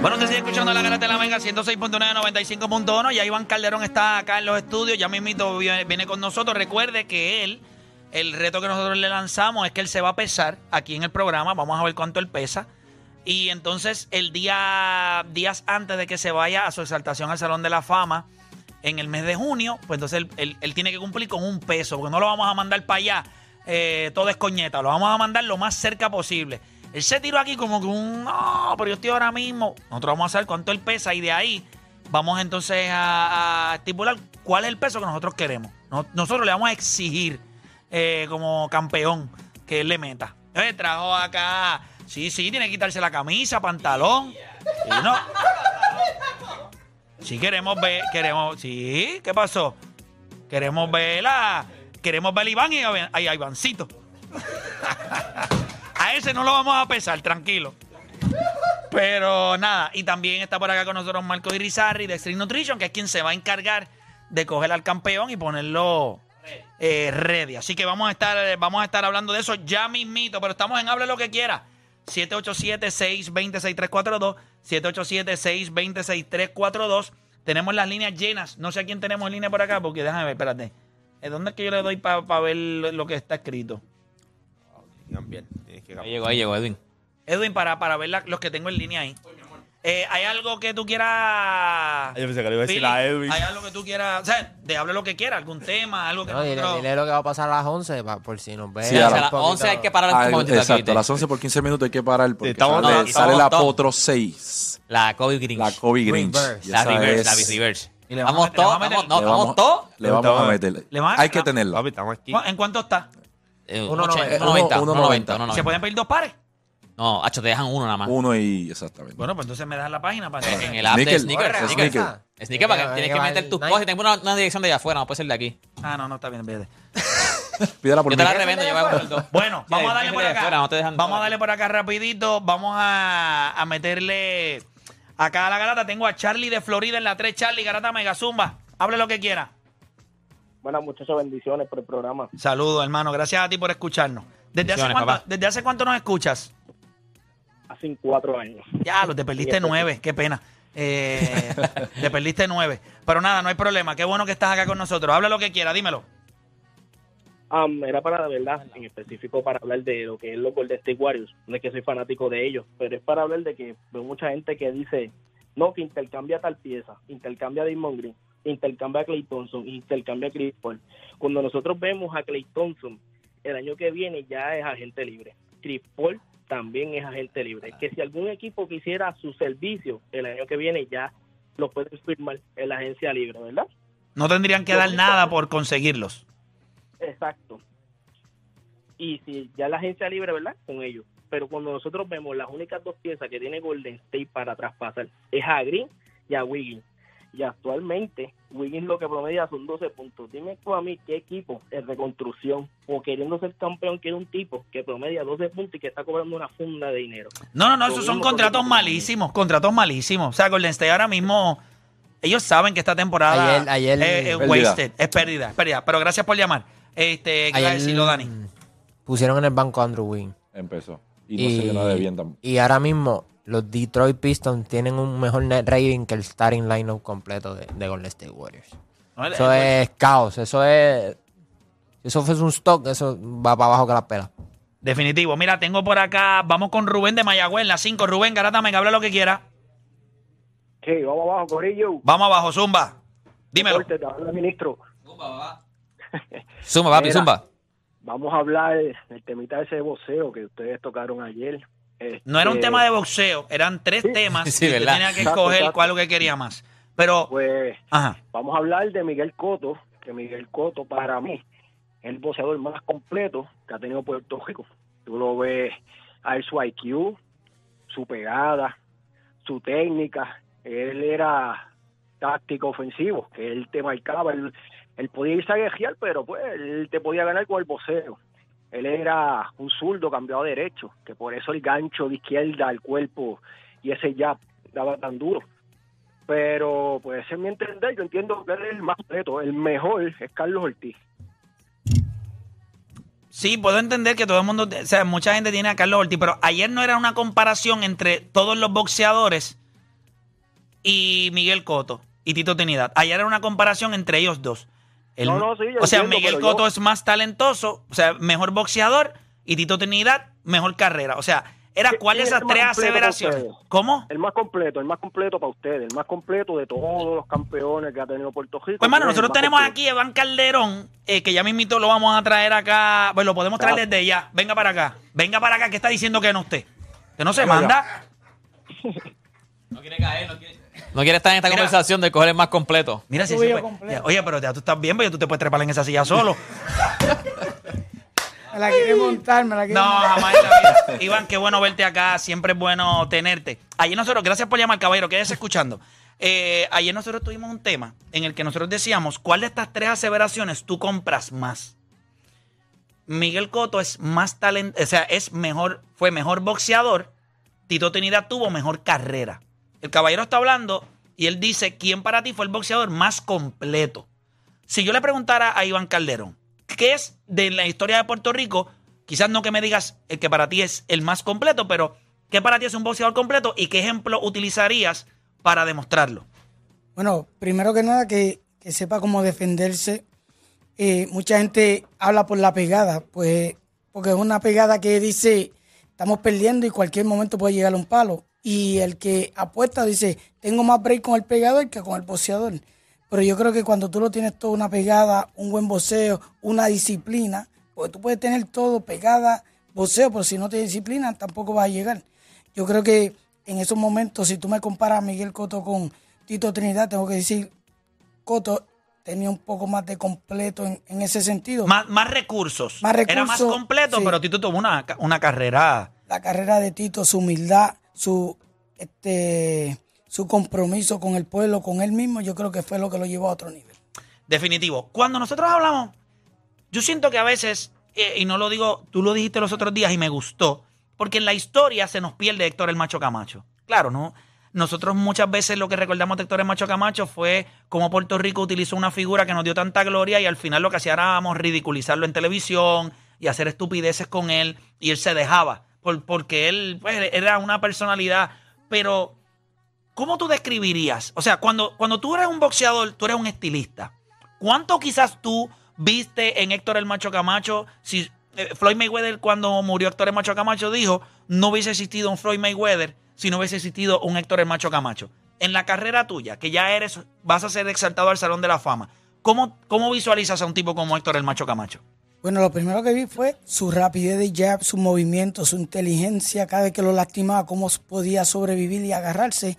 Bueno, te sigue escuchando la garata de la Mega 106.995.1. Ya Iván Calderón está acá en los estudios. Ya mismito viene, viene con nosotros. Recuerde que él, el reto que nosotros le lanzamos es que él se va a pesar aquí en el programa. Vamos a ver cuánto él pesa. Y entonces, el día, días antes de que se vaya a su exaltación al Salón de la Fama, en el mes de junio, pues entonces él, él- él tiene que cumplir con un peso, porque no lo vamos a mandar para allá eh, todo es coñeta, lo vamos a mandar lo más cerca posible. Él se tiró aquí como que un, no, pero yo estoy ahora mismo. Nosotros vamos a saber cuánto él pesa y de ahí vamos entonces a, estipular cuál es el peso que nosotros queremos. No- nosotros le vamos a exigir eh, como campeón que él le meta. Eh, trajo acá, sí, sí, tiene que quitarse la camisa, pantalón. Sí, no. Sí, queremos ver, queremos, sí, ¿qué pasó? Queremos ver a, queremos ver a Iván y a, y a Ivancito. ese no lo vamos a pesar, tranquilo. Pero nada, y también está por acá con nosotros Marco Irizarri de Extreme Nutrition, que es quien se va a encargar de coger al campeón y ponerlo eh, ready. Así que vamos a estar, vamos a estar hablando de eso ya mismito, pero estamos en Hable lo que quiera. 787-620-6342, 787-620-6342. Tenemos las líneas llenas. No sé a quién tenemos en línea por acá, porque déjame ver, espérate. ¿Eh, ¿Dónde es que yo le doy para ver lo que está escrito? Ahí llegó, ahí llegó Edwin. Edwin, para, para ver la- los que tengo en línea ahí. Eh, ¿Hay algo que tú quieras. Yo pensé que le iba a decir a Edwin. ¿Hay algo que tú quieras? O sea, de hable lo que quieras, algún tema, algo que No, dile, nosotros- dile lo que va a pasar a las 11 pa- por si nos ve. Sí, a las poquito. 11 hay que parar Ah, un momentito aquí, exacto, a las 11 por 15 minutos hay que parar porque Estamos- sale, no, sale estamos la top. Potro 6, La Kobe Grinch. la Kobe Grinch. Reverse. Y La esa reverse, es- la bis reverse. Y le vamos Vamos a- le vamos a todos, meter- vamos, le no, vamos todos. Le vamos a meter. Le van a- Hay que tenerlo. Papi, estamos aquí. ¿En cuánto está? Eh, Uno 80, noventa. 1.90, Uno- 1.90, uno 1.90. ¿Se pueden pedir dos pares? No, hacho, te dejan uno nada más. Uno y exactamente. Bueno, pues entonces me das la página para En el app de Sneaker. Sneaker. Sneaker. Para que tienes que meter tus cosas y tengo una, dirección de allá afuera, no puede ser de aquí. Ah, no, no, está bien, vete. Pídela por Yo te la revendo, yo voy a poner dos. Bueno, vamos a darle por acá. vamos a darle por acá rapidito. Vamos a, a meterle acá a la garata. Tengo a Charlie de Florida en la 3. Charlie, garata Mega Zumba. Hable lo que quiera. Buenas muchachas, bendiciones por el programa. Saludos, hermano. Gracias a ti por escucharnos. ¿Desde hace, cuánto, papá. ¿Desde hace cuánto nos escuchas? Hace cuatro años. Ya, lo te perdiste nueve. Qué pena. Eh, te perdiste nueve. Pero nada, no hay problema. Qué bueno que estás acá con nosotros. Habla lo que quiera, dímelo. Am, era para, de verdad, en específico para hablar de lo que es los Golden State Warriors. No es que soy fanático de ellos, pero es para hablar de que veo mucha gente que dice, no, que intercambia tal pieza, intercambia a Damon Green, intercambia a Clay Thompson, intercambia a Chris Paul. Cuando nosotros vemos a Clay Thompson, el año que viene ya es agente libre. Chris Paul también es agente libre. Que si algún equipo quisiera su servicio, el año que viene ya lo pueden firmar en la agencia libre, ¿verdad? No tendrían que dar nada por conseguirlos. Exacto. Y si ya la agencia libre, ¿verdad? Con ellos. Pero cuando nosotros vemos las únicas dos piezas que tiene Golden State para traspasar, es a Green y a Wiggins. Y actualmente, Wiggins lo que promedia son 12 puntos. Dime tú a mí qué equipo en reconstrucción o queriendo ser campeón quiere un tipo que promedia 12 puntos y que está cobrando una funda de dinero. No, no, no, esos son contratos con- malísimos, contratos malísimos. O sea, Golden State ahora mismo, ellos saben que esta temporada Ayer- ayer- es, es Pérdida. wasted, es pérdida, es pérdida. Pero gracias por llamar. Este, ¿qué iba a Ayer, decirlo, Dani? Pusieron en el banco a Andrew Wynn. Empezó. Y no se llenó de bien tampoco. y ahora mismo los Detroit Pistons tienen un mejor net rating que el starting lineup completo de, de Golden State Warriors. Eso es caos, eso es... Eso fuese un stock, eso va para abajo que la pela. Definitivo. Mira, tengo por acá, vamos con Rubén de Mayagüez, en la 5. Rubén, Garata, me habla lo que quiera. Sí, vamos abajo, Corillo. Vamos abajo, Zumba. Dímelo. Deporte, te habla el ministro. Zumba, papi, Mira. zumba. Vamos a hablar del temita ese de voceo que ustedes tocaron ayer. No era un Este, tema de boxeo, eran tres temas. Sí, y tenía que Exacto, escoger exacto. cuál es lo que quería más. Pero, Pues ajá. vamos a hablar de Miguel Coto, que Miguel Coto para mí es el boxeador más completo que ha tenido Puerto Rico. Tú lo ves a él su IQ, su pegada, su técnica, él era táctico ofensivo, que él te marcaba, él, él podía irse a guerrear, pero pues él te podía ganar con el voceo. Él era un zurdo cambiado a derecho, que por eso el gancho de izquierda al cuerpo y ese jab daba tan duro. Pero pues es mi entender, yo entiendo que él es el más completo, el mejor es Carlos Ortiz. Sí, puedo entender que todo el mundo, o sea, mucha gente tiene a Carlos Ortiz, pero ayer no era una comparación entre todos los boxeadores y Miguel Cotto y Tito Trinidad. Ayer era una comparación entre ellos dos. El- No, no, sí, yo o sea, entiendo, Miguel yo- Cotto es más talentoso, o sea, mejor boxeador y Tito Trinidad mejor carrera. O sea, era ¿Quién cuál de es esas tres aseveraciones. ¿Cómo? El más completo, el más completo para ustedes, el más completo de todos los campeones que ha tenido Puerto Rico. Pues, hermano, ¿Quién es el nosotros tenemos completo? aquí a Iván Calderón, eh, que ya mismito lo vamos a traer acá. Pues lo podemos traer desde ya. Venga para acá. Venga para acá. ¿Qué está diciendo que no usted? Que no se Venga, manda. No quiere caer, no quiere. No quiere estar en esta Mira. conversación de coger el más completo. Mira si Tuyo se puede- completo. Oye, pero ya tú estás bien, porque tú te puedes trepar en esa silla solo. Me la quiere montar, me la quiere No, montar. jamás en la vida. Iván, qué bueno verte acá. Siempre es bueno tenerte. Ayer nosotros, gracias por llamar, caballero. Quédese escuchando. Eh, ayer nosotros tuvimos un tema en el que nosotros decíamos, ¿cuál de estas tres aseveraciones tú compras más? Miguel Cotto es más talento, o sea, es mejor, fue mejor boxeador. Tito Trinidad tuvo mejor carrera. El caballero está hablando y él dice, ¿quién para ti fue el boxeador más completo? Si yo le preguntara a Iván Calderón, ¿qué es de la historia de Puerto Rico? Quizás no que me digas el que para ti es el más completo, pero ¿qué para ti es un boxeador completo y qué ejemplo utilizarías para demostrarlo? Bueno, primero que nada, que, que sepa cómo defenderse. Eh, mucha gente habla por la pegada, pues, porque es una pegada que dice, estamos perdiendo y cualquier momento puede llegar un palo. Y el que apuesta dice, tengo más break con el pegador que con el boxeador. Pero yo creo que cuando tú lo tienes todo, una pegada, un buen boxeo, una disciplina, porque tú puedes tener todo, pegada, boxeo, pero si no te disciplinan, tampoco vas a llegar. Yo creo que en esos momentos, si tú me comparas a Miguel Cotto con Tito Trinidad, tengo que decir, Cotto tenía un poco más de completo en, en ese sentido. Más, más recursos. Más Era más recursos, completo, sí. pero Tito tuvo una, una carrera. La carrera de Tito, su humildad, su, este, su compromiso con el pueblo, con él mismo, yo creo que fue lo que lo llevó a otro nivel. Definitivo. Cuando nosotros hablamos, yo siento que a veces, eh, y no lo digo, tú lo dijiste los otros días y me gustó, porque en la historia se nos pierde Héctor el Macho Camacho. Claro, ¿no? Nosotros muchas veces lo que recordamos de Héctor Macho Camacho fue cómo Puerto Rico utilizó una figura que nos dio tanta gloria y al final lo que hacía era vamos, ridiculizarlo en televisión y hacer estupideces con él y él se dejaba por- porque él pues, era una personalidad, pero ¿cómo tú describirías? O sea, cuando, cuando tú eres un boxeador, tú eres un estilista. ¿Cuánto quizás tú viste en Héctor el Macho Camacho? Si eh, Floyd Mayweather cuando murió Héctor el Macho Camacho dijo, no hubiese existido un Floyd Mayweather si no hubiese existido un Héctor el Macho Camacho. En la carrera tuya, que ya eres, vas a ser exaltado al Salón de la Fama, ¿cómo, cómo visualizas a un tipo como Héctor el Macho Camacho? Bueno, lo primero que vi fue su rapidez de jab, su movimiento, su inteligencia, cada vez que lo lastimaba, cómo podía sobrevivir y agarrarse.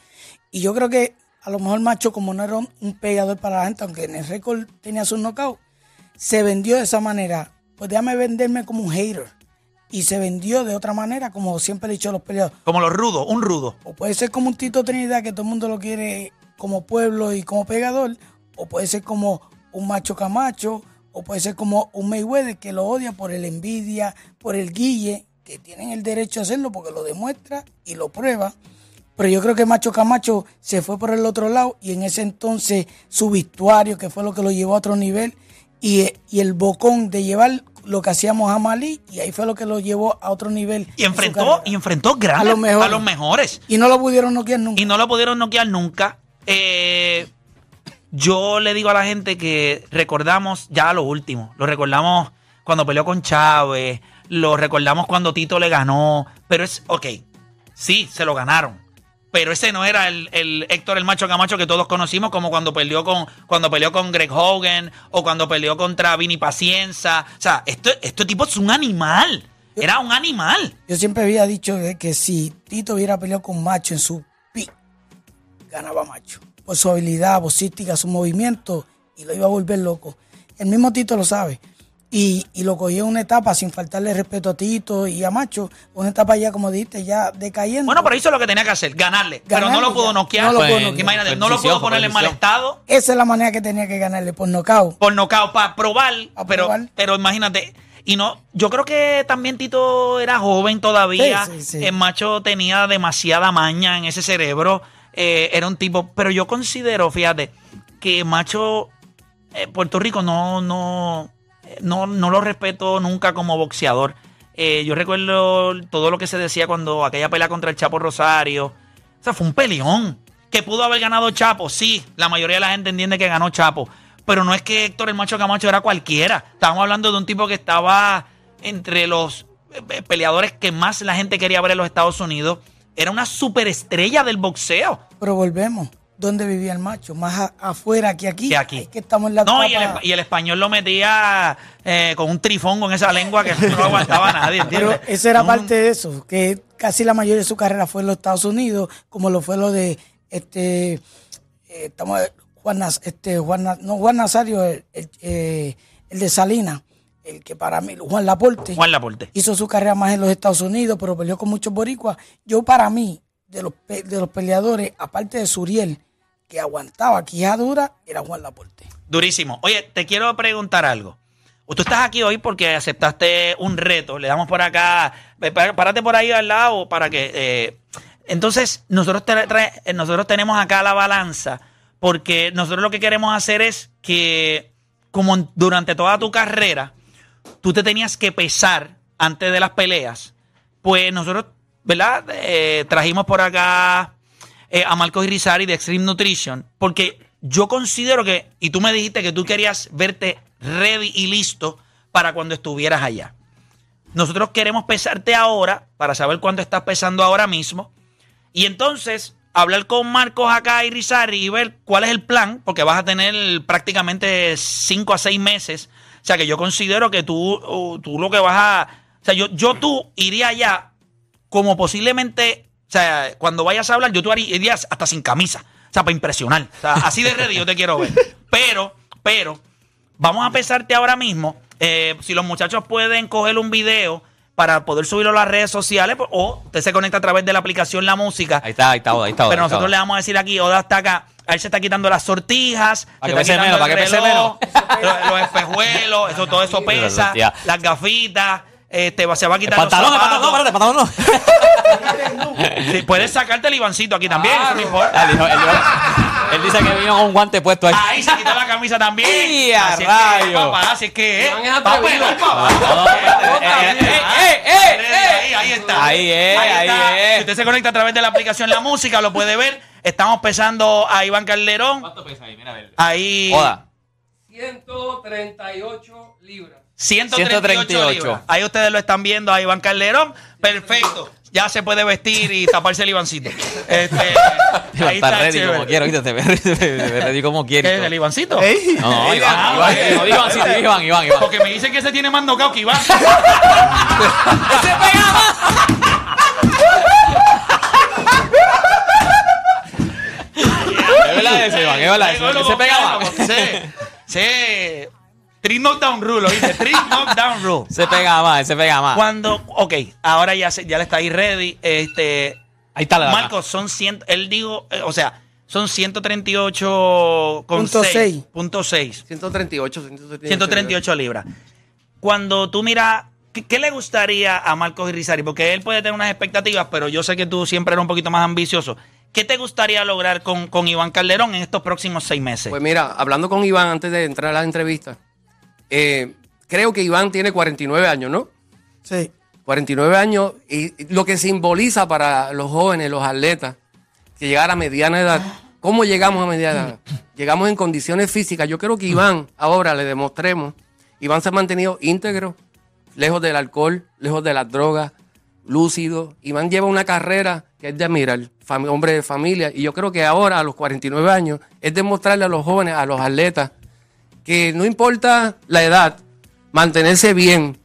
Y yo creo que a lo mejor Macho, como no era un, pegador para la gente, aunque en el récord tenía su knockout, se vendió de esa manera. Pues déjame venderme como un hater. Y se vendió de otra manera, como siempre he dicho a los peleadores. Como los rudos, un rudo. O puede ser como un Tito Trinidad, que todo el mundo lo quiere como pueblo y como pegador. O puede ser como un Macho Camacho. O puede ser como un Mayweather, que lo odia por el envidia, por el guille, que tienen el derecho a hacerlo porque lo demuestra y lo prueba. Pero yo creo que Macho Camacho se fue por el otro lado y en ese entonces su vestuario, que fue lo que lo llevó a otro nivel, y, y el bocón de llevar lo que hacíamos a Malí, y ahí fue lo que lo llevó a otro nivel. Y en enfrentó, carrera. y enfrentó grandes A los mejores. A los mejores. Y no lo pudieron noquear nunca. y no lo pudieron noquear nunca. Eh, yo le digo a la gente que recordamos ya lo último. Lo recordamos cuando peleó con Chávez, lo recordamos cuando Tito le ganó. Pero es, ok, sí, se lo ganaron. Pero ese no era el, el Héctor el Macho Camacho que todos conocimos, como cuando peleó con, cuando peleó con Greg Hogan o cuando peleó contra Vini Pacienza. O sea, esto, este tipo es un animal. Era un animal. Yo siempre había dicho que si Tito hubiera peleado con Macho en su pick, ganaba Macho. Por su habilidad boxística, su movimiento, y lo iba a volver loco. El mismo Tito lo sabe. Y, y lo cogió en una etapa sin faltarle respeto a Tito y a Macho, una etapa ya, como dijiste, ya decayendo. Bueno, pero hizo lo que tenía que hacer, ganarle. pero no lo pudo noquear. No lo pudo Pues, noquear. Imagínate, no lo decisión, pudo fue poner en mal estado Esa es la manera que tenía que ganarle, por nocaut. por nocaut para probar, Pa' pero, probar. pero imagínate. Y no, yo creo que también Tito era joven todavía. Sí, sí, sí. El macho tenía demasiada maña en ese cerebro. eh, era un tipo. Pero yo considero, fíjate, que macho eh, Puerto Rico no, no, eh, no, no lo respeto nunca como boxeador. Eh, yo recuerdo todo lo que se decía cuando aquella pelea contra el Chapo Rosario. O sea, fue un peleón. Que pudo haber ganado Chapo, sí. La mayoría de la gente entiende que ganó Chapo. Pero no es que Héctor el Macho Camacho era cualquiera. Estábamos hablando de un tipo que estaba entre los eh, peleadores que más la gente quería ver en los Estados Unidos. Era una superestrella del boxeo. Pero volvemos. ¿Dónde vivía el macho? Más a- afuera que aquí. Que aquí. Es que estamos en la No, y el, etapa- y el español lo metía eh, con un trifón con esa lengua que no aguantaba a nadie, Pero ¿entiendes? eso era Un- parte de eso, que casi la mayoría de su carrera fue en los Estados Unidos, como lo fue lo de este eh, estamos Juan este Juan no Juan Nazario, el, el, eh, el de Salinas, el que para mí Juan Laporte Juan Laporte. hizo su carrera más en los Estados Unidos, pero peleó con muchos boricuas. Yo para mí de los de los peleadores, aparte de Suriel, que aguantaba quijadura, era Juan Laporte. Durísimo. Oye, te quiero preguntar algo. Tú estás aquí hoy porque aceptaste un reto. Le damos por acá. pá- Párate por ahí al lado para que. eh, entonces, nosotros, eh, nosotros tenemos acá la balanza porque nosotros lo que queremos hacer es que, como durante toda tu carrera, tú te tenías que pesar antes de las peleas. Pues nosotros, ¿verdad? Eh, trajimos por acá eh, a Marcos Irizarry de Extreme Nutrition, porque yo considero que, y tú me dijiste que tú querías verte ready y listo para cuando estuvieras allá. Nosotros queremos pesarte ahora para saber cuánto estás pesando ahora mismo. Y entonces hablar con Marcos acá y y ver cuál es el plan, porque vas a tener prácticamente 5 a 6 meses. O sea que yo considero que tú, uh, tú lo que vas a... O sea, yo, yo tú iría allá como posiblemente, o sea, cuando vayas a hablar, yo tú harí- irías hasta sin camisa. O sea, para impresionar. O sea, así de ready yo te quiero ver. Pero, pero, vamos a pesarte ahora mismo. Eh, si los muchachos pueden coger un video para poder subirlo a las redes sociales, pues, o usted se conecta a través de la aplicación La Música. Ahí está, ahí está, ahí está. Pero ahí está. nosotros le vamos a decir aquí, Oda está acá, a él se está quitando las sortijas, Para se que está pese quitando menos, para el que pese reloj, los, los espejuelos, eso, todo eso pesa, las gafitas, este, va- se va a El quitar pantalón, el los pantalón, no, zapatos. espérate, el pantalón no. Sí, puedes sacarte el Ivancito aquí también, eso no importa. Él, él él dice que vino con un guante puesto ahí. Ahí se quitó la camisa también. ¡Y a así es que, rayo! papá, así es que, eh, eh, eh, eh, eh, Ahí, ahí está. Ahí es, ahí está. es. Si usted se conecta a través de la aplicación La Música, lo puede ver. Estamos pesando a Iván Calderón. ¿Cuánto pesa ahí? Mira, a ver. Ahí. Joda. 138 libras. 138, 138. libras. Ahí ustedes lo están viendo a Iván Calderón. Perfecto. Ya se puede vestir y taparse el Ivancito. Este, ahí Está está. ready chévere. como quiero, ¿viste? Te ready como ¿Qué es quiero. el Ivancito? No, no, Iván, Ah, Iván, ok. no digo Iván, Iván, Iván, Iván. Porque me dicen que se tiene más knockout que Iván. ¡Se pegaba! Es verdad eso, Iván, es verdad eso. Se pegaba. Sí. Sí. Three knockdown rule, ¿oíste? Three knockdown rule. Se pega más, se pega más. Cuando, ok, ahora ya, se- ya le está ahí ready. Este, Ahí está la Marcos, son 100, él dijo, eh, o sea, son 138 con Punto 6, seis. punto 6, 138, 138. 138 libras. Cuando tú miras, ¿qué, qué le gustaría a Marcos Irizarry? Porque él puede tener unas expectativas, pero yo sé que tú siempre eres un poquito más ambicioso. ¿Qué te gustaría lograr con, con Iván Calderón en estos próximos seis meses? Pues mira, hablando con Iván antes de entrar a la entrevista, eh, creo que Iván tiene 49 años, ¿no? Sí. 49 años y lo que simboliza para los jóvenes, los atletas, que llegar a mediana edad. ¿Cómo llegamos a mediana edad? Llegamos en condiciones físicas. Yo creo que Iván, ahora le demostremos, Iván se ha mantenido íntegro, lejos del alcohol, lejos de las drogas, lúcido. Iván lleva una carrera que es de admirar, hombre de familia. Y yo creo que ahora, a los 49 años, es demostrarle a los jóvenes, a los atletas, que no importa la edad, mantenerse bien,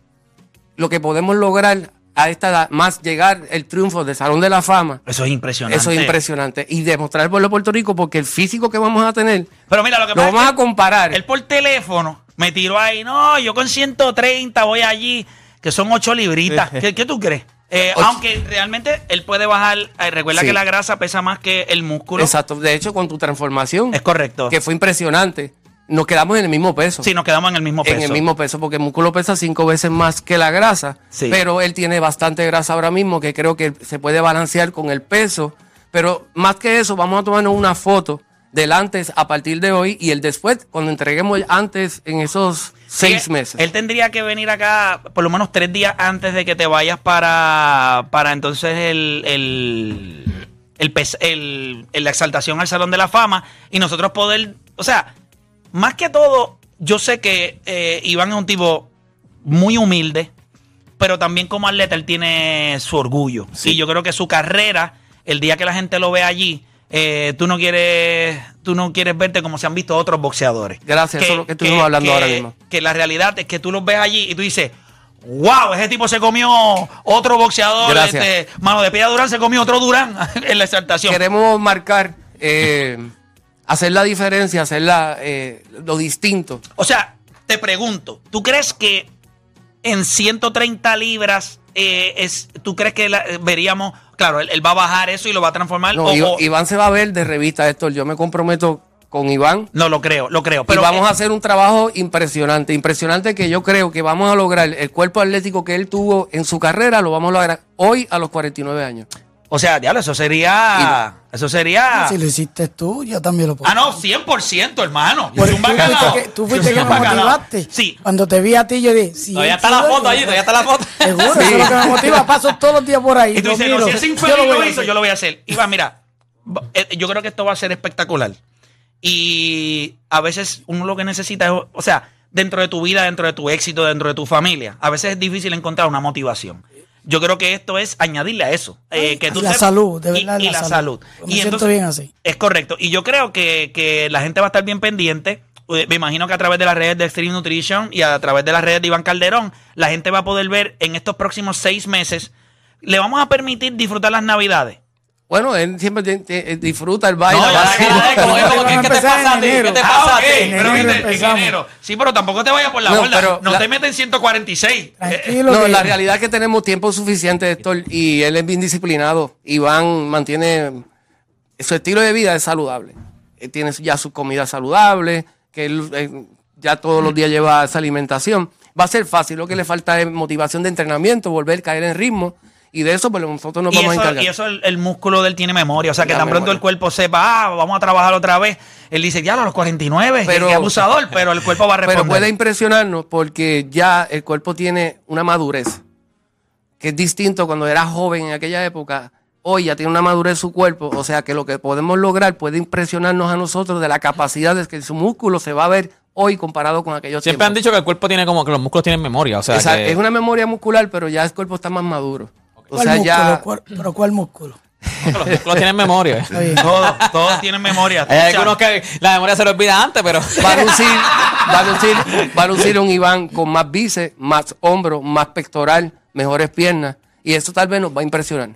lo que podemos lograr a esta edad, más llegar el triunfo del Salón de la Fama, Eso es impresionante. eso es impresionante. Y demostrar al pueblo de Puerto Rico, porque el físico que vamos a tener, Pero mira, lo que lo pasa es vamos que a comparar. Él por teléfono Me tiró ahí, no, yo con 130 voy allí, que son 8 libritas. ¿Qué, qué tú crees? Eh, aunque realmente él puede bajar, eh, recuerda Sí. que la grasa pesa más que el músculo. Exacto. De hecho, con tu transformación, Es correcto. que fue impresionante, nos quedamos en el mismo peso. Sí, nos quedamos en el mismo peso. En el mismo peso, porque el músculo pesa cinco veces más que la grasa. Sí. Pero él tiene bastante grasa ahora mismo, que creo que se puede balancear con el peso. Pero más que eso, vamos a tomarnos una foto del antes a partir de hoy y el después, cuando entreguemos el antes en esos seis Sí, meses. Él tendría que venir acá por lo menos tres días antes de que te vayas para, para entonces el, el, el- el- la exaltación al Salón de la Fama y nosotros poder, o sea, más que todo, yo sé que eh, Iván es un tipo muy humilde, pero también como atleta él tiene su orgullo. Y yo creo que su carrera, el día que la gente lo ve allí, eh, tú no quieres tú no quieres verte como se han visto otros boxeadores. Gracias, eso es lo que estuvimos hablando ahora mismo. Que la realidad es que tú los ves allí y tú dices, wow, ese tipo se comió otro boxeador. Este, mano de Pilla Durán se comió otro Durán en la exaltación. Queremos marcar, eh, hacer la diferencia, hacer la, eh, lo distinto. O sea, te pregunto, ¿tú crees que en 130 libras eh, es, tú crees que la- veríamos, claro, él, él va a bajar eso y lo va a transformar? No, o- Iván, se va a ver de revista Héctor. Yo me comprometo con Iván. no lo creo, lo creo. Pero Pero vamos eh, a hacer un trabajo impresionante, impresionante que yo creo que vamos a lograr el cuerpo atlético que él tuvo en su carrera, lo vamos a lograr hoy a los 49 años. O sea, diablo, eso sería. Eso sería. Si lo hiciste tú, yo también lo puedo. Ah, no, 100%, hermano. Yo Por- soy un tú fuiste bacalao. que, tú fuiste que me bacalao. motivaste. Sí. Cuando te vi a ti, yo dije, sí. Todavía está la foto allí, todavía está la foto. Seguro, Sí. eso es lo que me motiva. Paso todos los días por ahí. Y tú lo dices, no, si ese infeliz voy lo a hizo, hacer. yo lo voy a hacer. Iván, mira, eh, yo creo que esto va a ser espectacular. Y a veces uno lo que necesita es, o sea, dentro de tu vida, dentro de tu éxito, dentro de tu familia, a veces es difícil encontrar una motivación. Yo creo que esto es añadirle a eso. eh, que Y tú la sepas- salud, de y- verdad, y, la la salud. salud. Me Y siento bien así. Es correcto. Y yo creo que, que la gente va a estar bien pendiente. Eh, Me imagino que a través de las redes de Extreme Nutrition y a través de las redes de Iván Calderón, la gente va a poder ver en estos próximos seis meses. Le vamos a permitir disfrutar las navidades. Bueno, él siempre ti- disfruta el baile. No, ya la como- como que, ¿Qué te empezar en pasa a ti? ¿Qué te Ah, pasa a ok, ti? pero en enero. Sí, pero tampoco te vayas por la No, borda. pero no la- te metes en 146. Eh, Tranquilo. No, que- la realidad es que tenemos tiempo suficiente, Héctor, y él es bien disciplinado. Iván mantiene su estilo de vida es saludable. Él tiene ya su comida saludable, que él eh, ya todos los días lleva esa alimentación. Va a ser fácil, lo que le falta es motivación de entrenamiento, volver a caer en ritmo, y de eso pues nosotros nos y, vamos a encargar. y eso el, el músculo de él tiene memoria. O sea, que La tan pronto el cuerpo sepa, ah, vamos a trabajar otra vez. Él dice, ya a los 49, Pero- qué abusador, pero el cuerpo va a responder. Pero puede impresionarnos porque ya el cuerpo tiene una madurez, que es distinto cuando era joven en aquella época. Hoy ya tiene una madurez su cuerpo, o sea que lo que podemos lograr puede impresionarnos a nosotros de la capacidad de que su músculo se va a ver hoy comparado con aquellos Siempre han tiempos. dicho que el cuerpo tiene como que los músculos tienen memoria. O sea, Esa- que Es una memoria muscular, pero ya el cuerpo está más maduro. O ¿Cuál sea, músculo? ya... ¿Cuál- ¿Pero cuál músculo? los músculos tienen memoria. Todos, todos tienen memoria. Hay O sea, algunos que la memoria se le olvida antes, pero. Va a lucir, va a lucir, va a lucir un Iván con más bíceps, más hombros, más pectoral, mejores piernas. Y eso tal vez nos va a impresionar.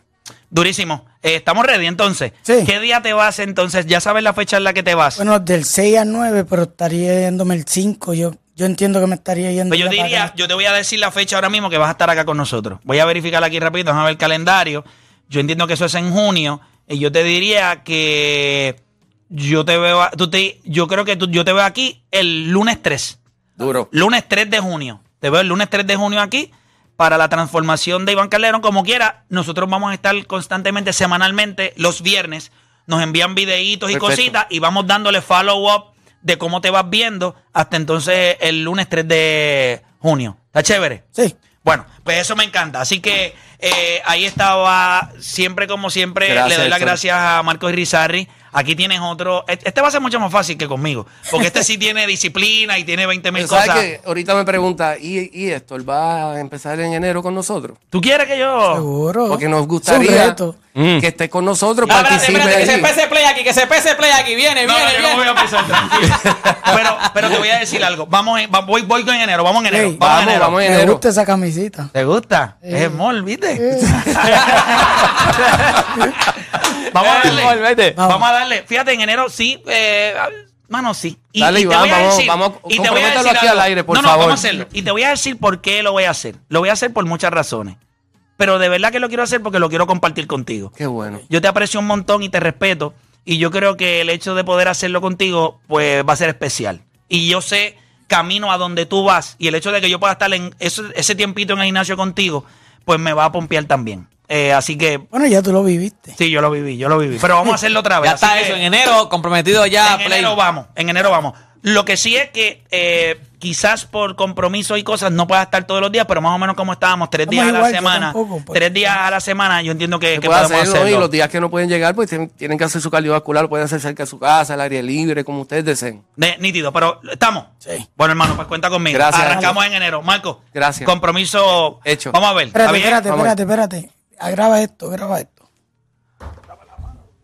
Durísimo. Eh, Estamos ready entonces. Sí. ¿Qué día te vas entonces? Ya sabes la fecha en la que te vas. Bueno, del 6 al 9, pero estaría yéndome el 5. Yo, yo entiendo que me estaría yendo. Pues yo diría, yo te voy a decir la fecha ahora mismo que vas a estar acá con nosotros. Voy a verificar aquí rápido, déjame ver el calendario. Yo entiendo que eso es en junio. Y yo te diría que yo te veo, a- tú te, yo creo que tú- yo te veo aquí el lunes 3. Duro. Lunes 3 de junio. Te veo el lunes 3 de junio aquí para la transformación de Iván Calderón. Como quiera, nosotros vamos a estar constantemente, semanalmente, los viernes. Nos envían videitos y Perfecto. cositas y vamos dándole follow-up de cómo te vas viendo hasta entonces el lunes 3 de junio. ¿Está chévere? Sí. Bueno, pues eso me encanta. Así que eh, ahí estaba, siempre como siempre, Gracias, le doy las gracias a Marcos Rizarri. Aquí tienes otro. Este va a ser mucho más fácil que conmigo, porque este sí tiene disciplina y tiene 20 mil Pero ¿Sabes cosas. que Ahorita me pregunta, ¿y, y esto? ¿Él va a empezar en enero con nosotros? ¿Tú quieres que yo.? Seguro. Porque nos gustaría que esté con nosotros, No, espérate, participe espérate, que se pese play aquí, que se pese play aquí. Viene, No, viene, no, yo no viene. voy a pensar tranquilo. pero, pero te voy a decir algo. Vamos, en- va- voy, voy con enero, vamos en enero. Ey, vamos, en vamos, enero. vamos en Me enero. gusta esa camisita. ¿Te gusta? Es small, ¿viste? vamos a darle. vete. Vamos. Vamos. a darle. Fíjate, en enero sí. eh, Mano, sí. Y, Dale, y te Iván, voy a vamos- decir- vamos, y te voy a decir aquí algo. al aire, por no, No, favor. vamos a hacerlo. Y te voy a decir por qué lo voy a hacer. Lo voy a hacer por muchas razones. Pero de verdad que lo quiero hacer porque lo quiero compartir contigo. Qué bueno. Yo te aprecio un montón y te respeto. Y yo creo que el hecho de poder hacerlo contigo, pues va a ser especial. Y yo sé camino a donde tú vas. Y el hecho de que yo pueda estar en ese, ese tiempito en el gimnasio contigo, pues me va a pompear también. Eh, así que, Bueno, ya tú lo viviste. sí, yo lo viví, yo lo viví. Pero vamos a hacerlo otra vez. Ya está eso, en enero, comprometido ya. en play. enero vamos, en enero vamos. Lo que sí es que eh, quizás por compromiso y cosas no pueda estar todos los días, pero más o menos como estábamos, tres Estamos días a la semana. tampoco, pues. Tres días a la semana, yo entiendo que, que puede podemos hacerlo, hacerlo. y los días que no pueden llegar, pues tienen, tienen que hacer su cardiovascular, lo pueden hacer cerca de su casa, al aire libre, como ustedes deseen. Ne- nítido, pero estamos. Sí. Bueno, hermano, pues cuenta conmigo. Gracias. Arrancamos en enero. Marco. Gracias. Compromiso Hecho. Vamos a ver. ¿está Espérate, espérate, espérate, espérate. Ah, Graba esto, graba esto.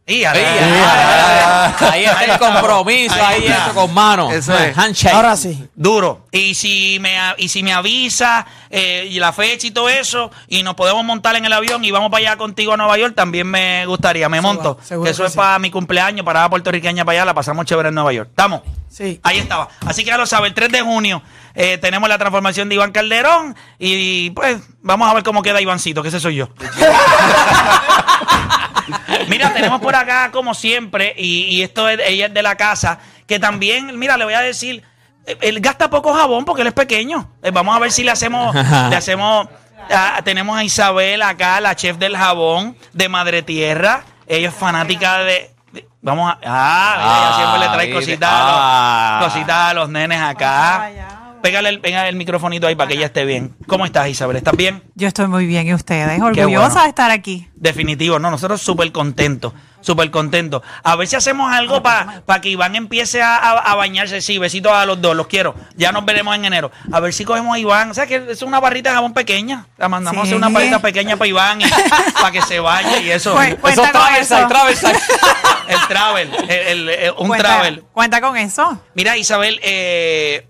Y a- Ahí, a- ahí, ahí está el compromiso, Ahí está. con mano. Eso es. Handshake. Ahora sí. Duro. Y si me, a- y si me avisa eh, y la fecha y todo eso, y nos podemos montar en el avión y vamos para allá contigo a Nueva York, también me gustaría. Me monto. va, seguro que eso que es sí. para mi cumpleaños, para puertorriqueña para allá, la pasamos chévere en Nueva York. ¿Estamos? Sí. Ahí estaba. Así que ya lo sabe, el 3 de junio eh, tenemos la transformación de Iván Calderón y pues vamos a ver cómo queda Ivancito, que ese soy yo. Mira, tenemos por acá, como siempre, y, y esto es, ella es de la casa, que también, mira, le voy a decir, eh, él gasta poco jabón porque él es pequeño. Eh, vamos a ver si le hacemos, le hacemos, ah, tenemos a Isabel acá, la chef del jabón de Madre Tierra. Ella es fanática de, de- vamos a, ah, mira, ella Ah, siempre le trae mire. cositas, Ah. a los, cositas a los nenes acá. Pégale el, pégale el microfonito ahí para que ella esté bien. ¿Cómo estás, Isabel? ¿Estás bien? Yo estoy muy bien y ustedes, orgullosa bueno. de estar aquí. Definitivo, no, nosotros súper contentos, súper contentos. A ver si hacemos algo para que Iván empiece a, a- a bañarse. Sí, besitos a los dos, los quiero. Ya nos veremos en enero. A ver si cogemos a Iván. O sea, que es una barrita de jabón pequeña. La mandamos a hacer una barrita pequeña para Iván y para que se vaya y eso. Cu- cuenta Eso con traversa, eso. traversa. El travel, el- el- el- un Cuenta- travel. Cuenta con eso. Mira, Isabel, eh,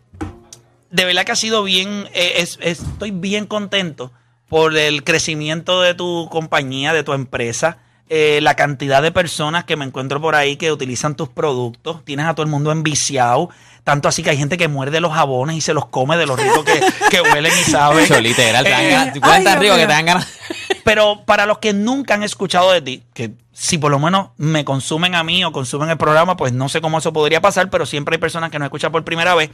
de verdad que ha sido bien, eh, es- es- estoy bien contento por el crecimiento de tu compañía, de tu empresa, eh, la cantidad de personas que me encuentro por ahí que utilizan tus productos, tienes a todo el mundo enviciado, tanto así que hay gente que muerde los jabones y se los come de lo rico que, que huelen y saben. Eso, literal, te dan Eh, que te dan ganas. pero para los que nunca han escuchado de ti, que si por lo menos me consumen a mí o consumen el programa, pues no sé cómo eso podría pasar, pero siempre hay personas que nos escuchan por primera vez.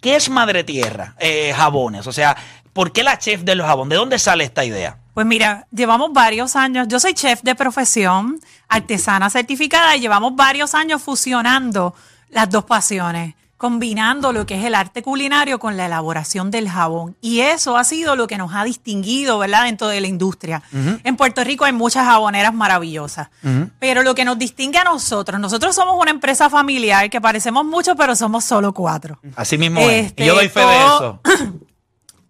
¿Qué es Madre Tierra? Eh, jabones. O sea, ¿por qué la chef de los jabones? ¿De dónde sale esta idea? Pues mira, llevamos varios años, yo soy chef de profesión, artesana certificada, y llevamos varios años fusionando las dos pasiones, combinando lo que es el arte culinario con la elaboración del jabón. Y eso ha sido lo que nos ha distinguido, ¿verdad?, dentro de la industria. En Puerto Rico hay muchas jaboneras maravillosas, pero lo que nos distingue a nosotros, nosotros somos una empresa familiar que parecemos mucho, pero somos solo cuatro. Así mismo es. Este, Y yo doy fe de eso.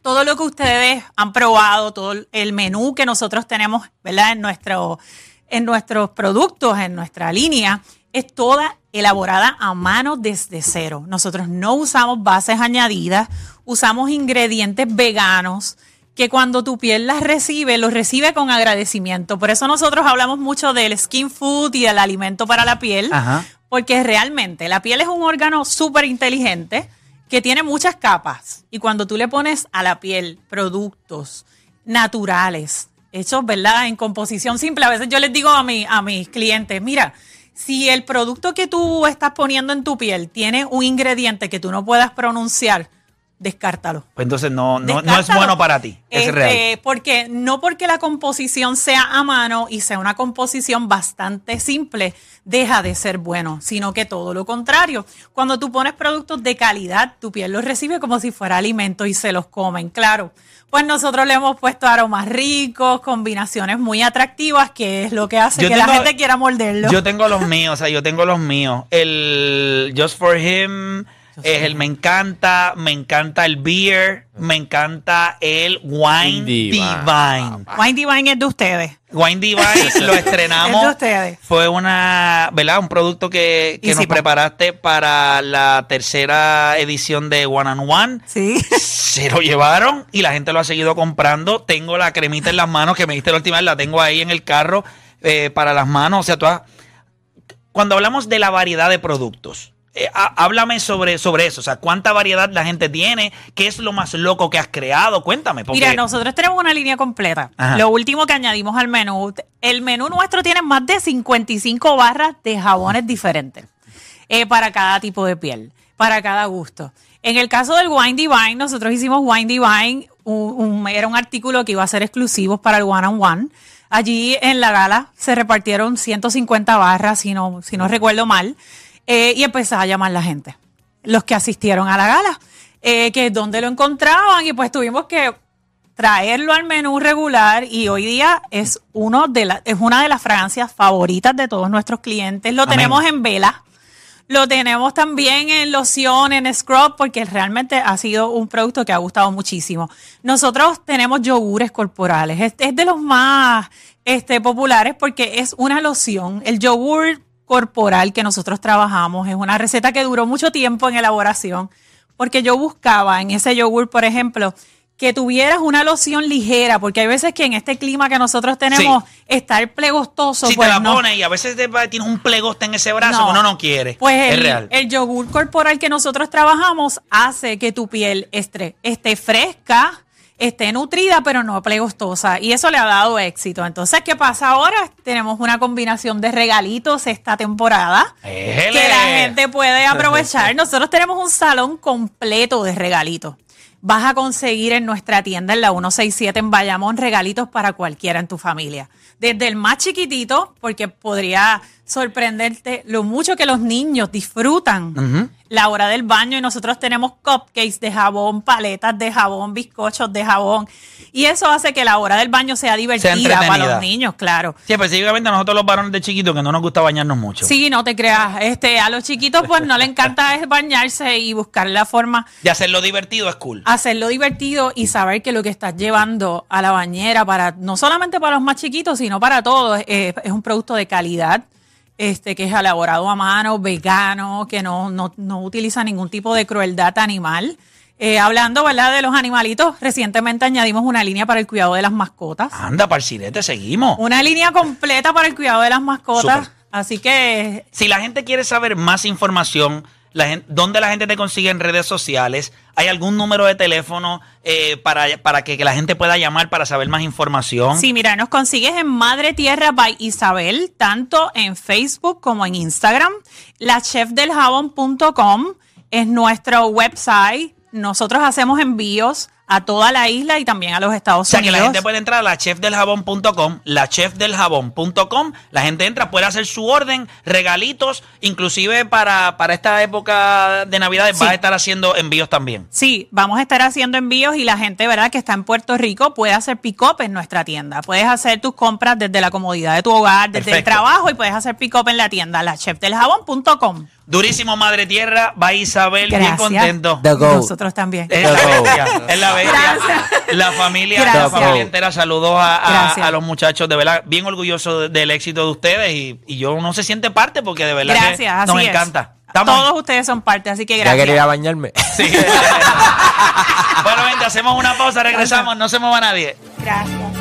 todo lo que ustedes han probado, todo el menú que nosotros tenemos, ¿verdad? En, nuestro, en nuestros productos, en nuestra línea, es toda elaborada a mano desde cero. Nosotros no usamos bases añadidas, usamos ingredientes veganos que cuando tu piel las recibe, los recibe con agradecimiento. Por eso nosotros hablamos mucho del skin food y del alimento para la piel, Ajá. porque realmente la piel es un órgano súper inteligente que tiene muchas capas. Y cuando tú le pones a la piel productos naturales, hechos, ¿verdad? En composición simple, a veces yo les digo a, mi, a mis clientes, mira, si el producto que tú estás poniendo en tu piel tiene un ingrediente que tú no puedas pronunciar, descártalo. Pues entonces no, no, no es bueno para ti. Es Este, real. Porque no porque la composición sea a mano y sea una composición bastante simple, deja de ser bueno, sino que todo lo contrario. Cuando tú pones productos de calidad, tu piel los recibe como si fuera alimento y se los comen, claro. Pues nosotros le hemos puesto aromas ricos, combinaciones muy atractivas, que es lo que hace Yo que la gente quiera morderlo. Yo tengo los míos, o sea, yo tengo los míos. El Just for Him, es el me encanta, me encanta el beer, me encanta el Wine Divine. Divine. Wine Divine es de ustedes. Wine Divine lo Es estrenamos. de ustedes. Fue una, ¿verdad? Un producto que, que nos preparaste para la tercera edición de One and One. Sí. Se lo llevaron y la gente lo ha seguido comprando. Tengo la cremita en las manos que me diste la última vez, la tengo ahí en el carro eh, para las manos. O sea, tú has- cuando hablamos de la variedad de productos, eh, há- háblame sobre, sobre eso. O sea, ¿cuánta variedad la gente tiene? ¿Qué es lo más loco que has creado? Cuéntame. Porque, Mira, nosotros tenemos una línea completa. Ajá. Lo último que añadimos al menú, el menú nuestro tiene más de 55 barras de jabones diferentes eh, para cada tipo de piel, para cada gusto. En el caso del Wine Divine, nosotros hicimos Wine Divine, un- un- era un artículo que iba a ser exclusivo para el One on One. Allí en la gala se repartieron 150 barras, si no, si no recuerdo mal, eh, y empezaba a llamar la gente, los que asistieron a la gala, eh, que dónde lo encontraban, y pues tuvimos que traerlo al menú regular y hoy día es uno de la, es una de las fragancias favoritas de todos nuestros clientes. Lo Amén. tenemos en vela. Lo tenemos también en loción, en scrub, porque realmente ha sido un producto que ha gustado muchísimo. Nosotros tenemos yogures corporales. Es, es de los más este, populares porque es una loción. El yogur corporal que nosotros trabajamos es una receta que duró mucho tiempo en elaboración porque yo buscaba en ese yogur, por ejemplo, que tuvieras una loción ligera, porque hay veces que en este clima que nosotros tenemos, estar plegostoso, si pues te la no. pones y a veces te va- tienes un plegoste en ese brazo No. que uno no quiere. Pues es el, real. el yogur corporal que nosotros trabajamos hace que tu piel esté, esté fresca, esté nutrida, pero no plegostosa. Y eso le ha dado éxito. Entonces, ¿qué pasa ahora? Tenemos una combinación de regalitos esta temporada que la gente puede aprovechar. Nosotros tenemos un salón completo de regalitos. Vas a conseguir en nuestra tienda en la 167 en Bayamón regalitos para cualquiera en tu familia. Desde el más chiquitito, porque podría sorprenderte lo mucho que los niños disfrutan la hora del baño y nosotros tenemos cupcakes de jabón, paletas de jabón, bizcochos de jabón. Y eso hace que la hora del baño sea divertida para los niños, claro. Sí, específicamente a nosotros los varones de chiquitos que no nos gusta bañarnos mucho. Sí, no te creas. Este, a los chiquitos, pues no le encanta es bañarse y buscar la forma De hacerlo divertido es cool. hacerlo divertido y saber que lo que estás llevando a la bañera para no solamente para los más chiquitos, sino para todos, eh, es un producto de calidad. Este, que es elaborado a mano, vegano, que no, no, no utiliza ningún tipo de crueldad animal. Eh, hablando, ¿verdad?, de los animalitos, recientemente añadimos una línea para el cuidado de las mascotas. Anda, parcirete, seguimos. Una línea completa para el cuidado de las mascotas. Así que Si la gente quiere saber más información, la gen- ¿dónde la gente te consigue en redes sociales? ¿Hay algún número de teléfono eh, para, para que, la gente pueda llamar para saber más información? Sí, mira, nos consigues en Madre Tierra by Isabel, tanto en Facebook como en Instagram. La chefdeljabón.com es nuestro website. Nosotros hacemos envíos a toda la isla y también a los Estados O sea, que Unidos. la gente puede entrar a la chefdeljabón.com, la gente entra, puede hacer su orden, regalitos, inclusive para, para esta época de Navidades Sí. vas a estar haciendo envíos también. Sí, vamos a estar haciendo envíos y la gente, ¿verdad?, que está en Puerto Rico puede hacer pick-up en nuestra tienda. Puedes hacer tus compras desde la comodidad de tu hogar, desde el trabajo y puedes hacer pick-up en la tienda, la chefdeljabón.com. Durísimo, Madre Tierra, va Isabel, bien Gracias. contento. The Goat. Nosotros también. Es la bestia, es la bestia. Gracias. La familia, Gracias. la familia entera, saludos a, a- Gracias. a los muchachos, de verdad, bien orgulloso de- del éxito de ustedes y, y yo no se siente parte porque de verdad que Gracias, nos encanta. Estamos- Todos ustedes son parte, así que Ya quería gracias. bañarme. Sí. bueno, gente, hacemos una pausa, regresamos, no se mueva nadie. Gracias.